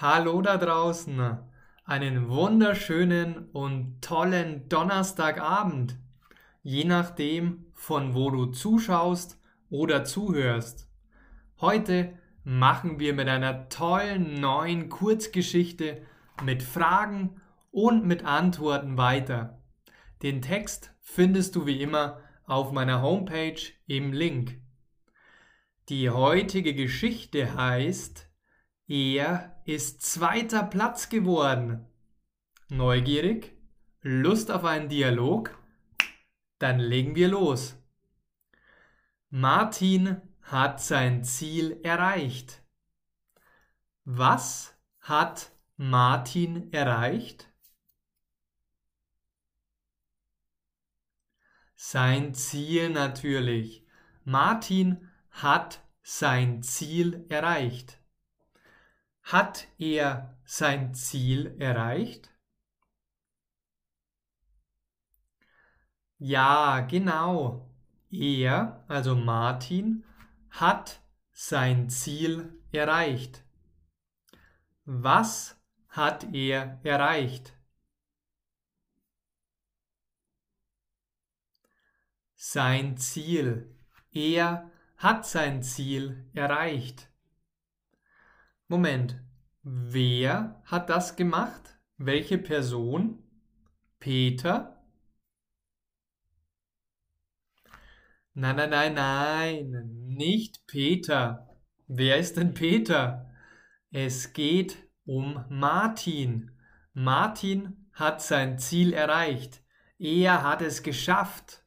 Hallo da draußen, einen wunderschönen und tollen Donnerstagabend, je nachdem, von wo du zuschaust oder zuhörst. Heute machen wir mit einer tollen neuen Kurzgeschichte mit Fragen und mit Antworten weiter. Den Text findest du wie immer auf meiner Homepage im Link. Die heutige Geschichte heißt Er ist zweiter Platz geworden. Neugierig? Lust auf einen Dialog? Dann legen wir los. Martin hat sein Ziel erreicht. Was hat Martin erreicht? Sein Ziel natürlich. Martin hat sein Ziel erreicht. Hat er sein Ziel erreicht? Ja, genau. Er, also Martin, hat sein Ziel erreicht. Was hat er erreicht? Sein Ziel. Er hat sein Ziel erreicht. Moment, wer hat das gemacht? Welche Person? Peter? Nein, nein, nein, nein, nicht Peter. Wer ist denn Peter? Es geht um Martin. Martin hat sein Ziel erreicht. Er hat es geschafft.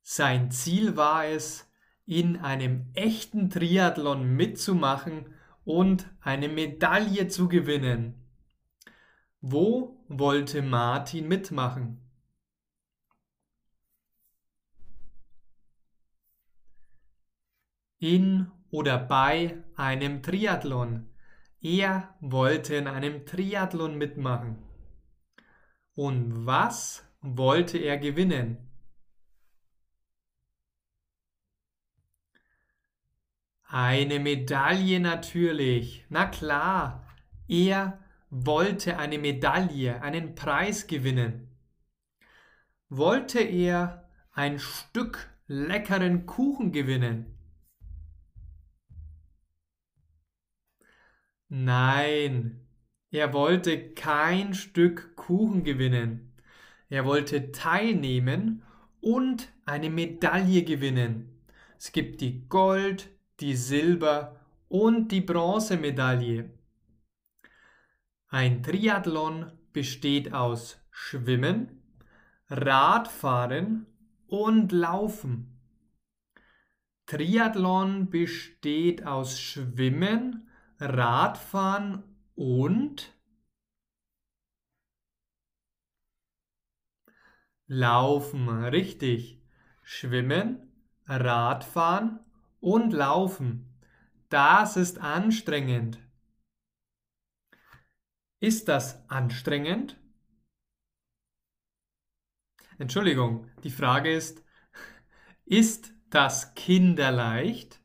Sein Ziel war es, in einem echten Triathlon mitzumachen und eine Medaille zu gewinnen. Wo wollte Martin mitmachen? In oder bei einem Triathlon. Er wollte in einem Triathlon mitmachen. Und was wollte er gewinnen? Eine Medaille natürlich. Na klar, er wollte eine Medaille, einen Preis gewinnen. Wollte er ein Stück leckeren Kuchen gewinnen? Nein, er wollte kein Stück Kuchen gewinnen. Er wollte teilnehmen und eine Medaille gewinnen. Es gibt die Gold, die Silber- und die Bronzemedaille. Ein Triathlon besteht aus Schwimmen, Radfahren und Laufen. Triathlon besteht aus Schwimmen, Radfahren und Laufen, richtig. Schwimmen, Radfahren und Laufen. Das ist anstrengend. Ist das anstrengend? Entschuldigung, die Frage ist, ist das kinderleicht?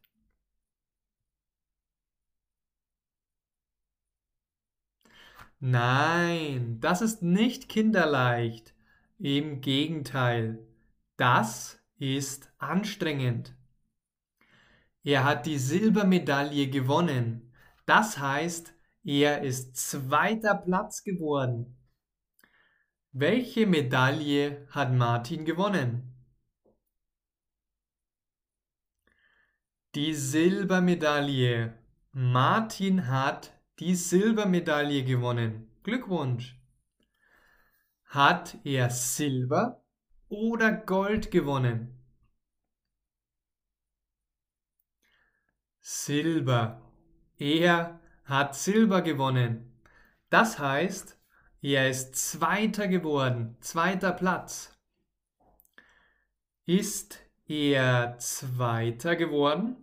Nein, das ist nicht kinderleicht. Im Gegenteil, das ist anstrengend. Er hat die Silbermedaille gewonnen. Das heißt, er ist zweiter Platz geworden. Welche Medaille hat Martin gewonnen? Die Silbermedaille. Martin hat die Silbermedaille gewonnen. Glückwunsch. Hat er Silber oder Gold gewonnen? Silber. Er hat Silber gewonnen. Das heißt, er ist Zweiter geworden, zweiter Platz. Ist er Zweiter geworden?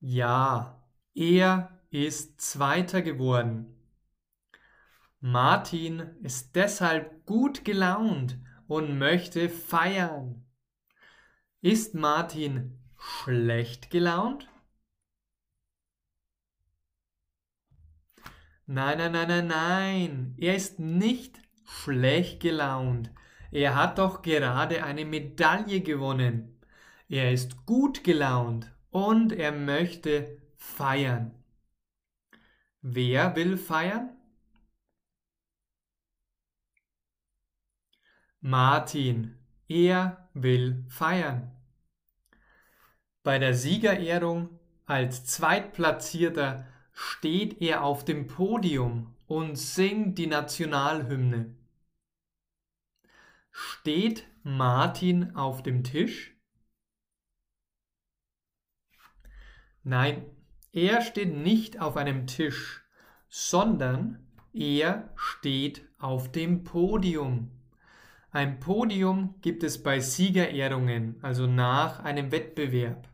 Ja, er ist Zweiter geworden. Martin ist deshalb gut gelaunt und möchte feiern. Ist Martin schlecht gelaunt? Nein, nein, nein, nein, nein. Er ist nicht schlecht gelaunt. Er hat doch gerade eine Medaille gewonnen. Er ist gut gelaunt und er möchte feiern. Wer will feiern? Martin, er will feiern. Bei der Siegerehrung als Zweitplatzierter steht er auf dem Podium und singt die Nationalhymne. Steht Martin auf dem Tisch? Nein, er steht nicht auf einem Tisch, sondern er steht auf dem Podium. Ein Podium gibt es bei Siegerehrungen, also nach einem Wettbewerb.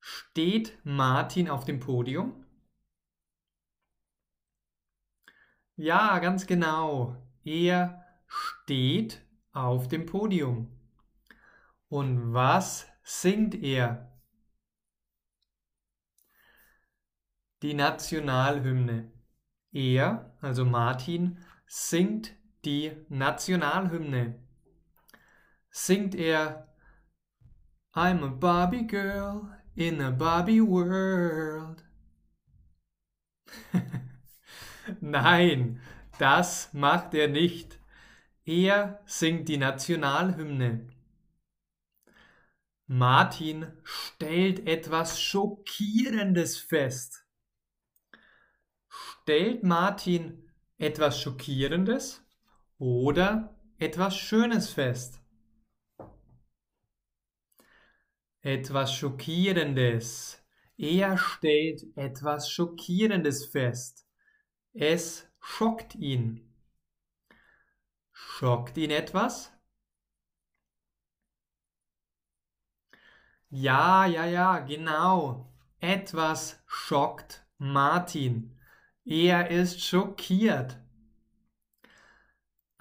Steht Martin auf dem Podium? Ja, ganz genau. Er steht auf dem Podium. Und was singt er? Die Nationalhymne. Er, also Martin, singt die Nationalhymne. Singt er I'm a Barbie girl in a Barbie world. Nein, das macht er nicht. Er singt die Nationalhymne. Martin stellt etwas Schockierendes fest. Stellt Martin etwas Schockierendes oder etwas Schönes fest? etwas Schockierendes. Er stellt etwas Schockierendes fest. Es schockt ihn. Schockt ihn etwas? Ja, ja, ja, genau. Etwas schockt Martin. Er ist schockiert.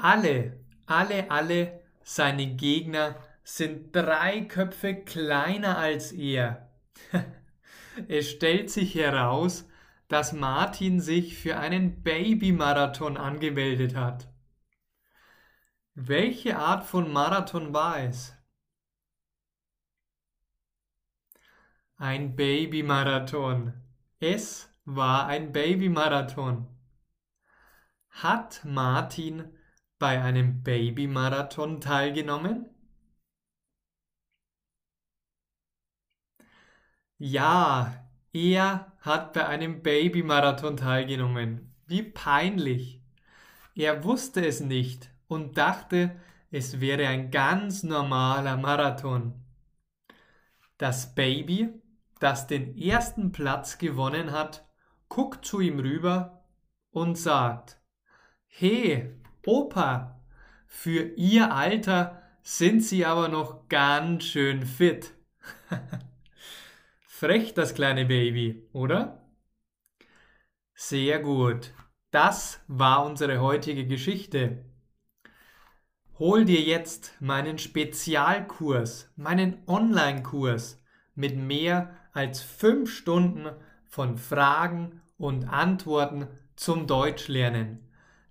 Alle, alle, alle seine Gegner sind drei Köpfe kleiner als er. es stellt sich heraus, dass Martin sich für einen Babymarathon angemeldet hat. Welche Art von Marathon war es? Ein Babymarathon. Es war ein Babymarathon. Hat Martin bei einem Babymarathon teilgenommen? Ja, er hat bei einem Babymarathon teilgenommen. Wie peinlich. Er wusste es nicht und dachte, es wäre ein ganz normaler Marathon. Das Baby, das den ersten Platz gewonnen hat, guckt zu ihm rüber und sagt, He, Opa, für Ihr Alter sind Sie aber noch ganz schön fit. Frech, das kleine Baby, oder? Sehr gut. Das war unsere heutige Geschichte. Hol dir jetzt meinen Spezialkurs, meinen Online-Kurs mit mehr als fünf Stunden von Fragen und Antworten zum Deutschlernen.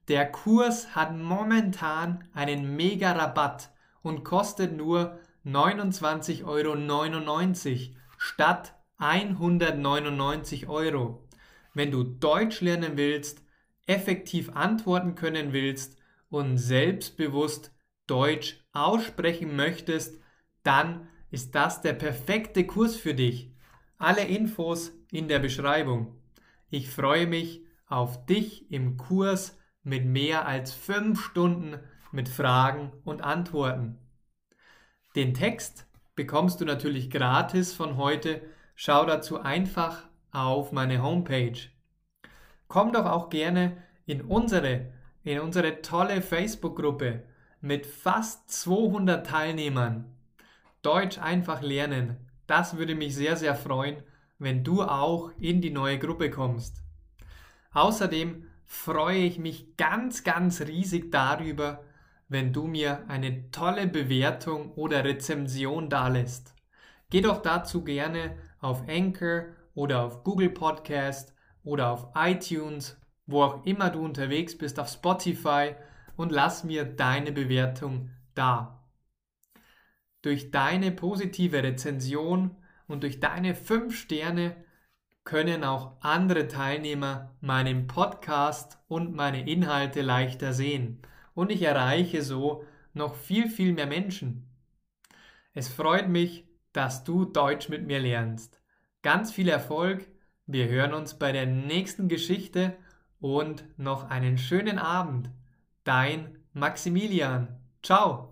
Der Kurs hat momentan einen mega Rabatt und kostet nur 29,99 Euro statt 199 Euro. Wenn du Deutsch lernen willst, effektiv antworten können willst und selbstbewusst Deutsch aussprechen möchtest, dann ist das der perfekte Kurs für dich. Alle Infos in der Beschreibung. Ich freue mich auf dich im Kurs mit mehr als fünf Stunden mit Fragen und Antworten. Den Text bekommst du natürlich gratis von heute Schau dazu einfach auf meine Homepage. Komm doch auch gerne in unsere, in unsere tolle Facebook-Gruppe mit fast 200 Teilnehmern. Deutsch einfach lernen. Das würde mich sehr, sehr freuen, wenn du auch in die neue Gruppe kommst. Außerdem freue ich mich ganz, ganz riesig darüber, wenn du mir eine tolle Bewertung oder Rezension dalässt. Geh doch dazu gerne auf Anchor oder auf Google Podcast oder auf iTunes, wo auch immer du unterwegs bist, auf Spotify und lass mir deine Bewertung da. Durch deine positive Rezension und durch deine 5 Sterne können auch andere Teilnehmer meinen Podcast und meine Inhalte leichter sehen und ich erreiche so noch viel, viel mehr Menschen. Es freut mich, dass du Deutsch mit mir lernst. Ganz viel Erfolg, wir hören uns bei der nächsten Geschichte und noch einen schönen Abend. Dein Maximilian. Ciao.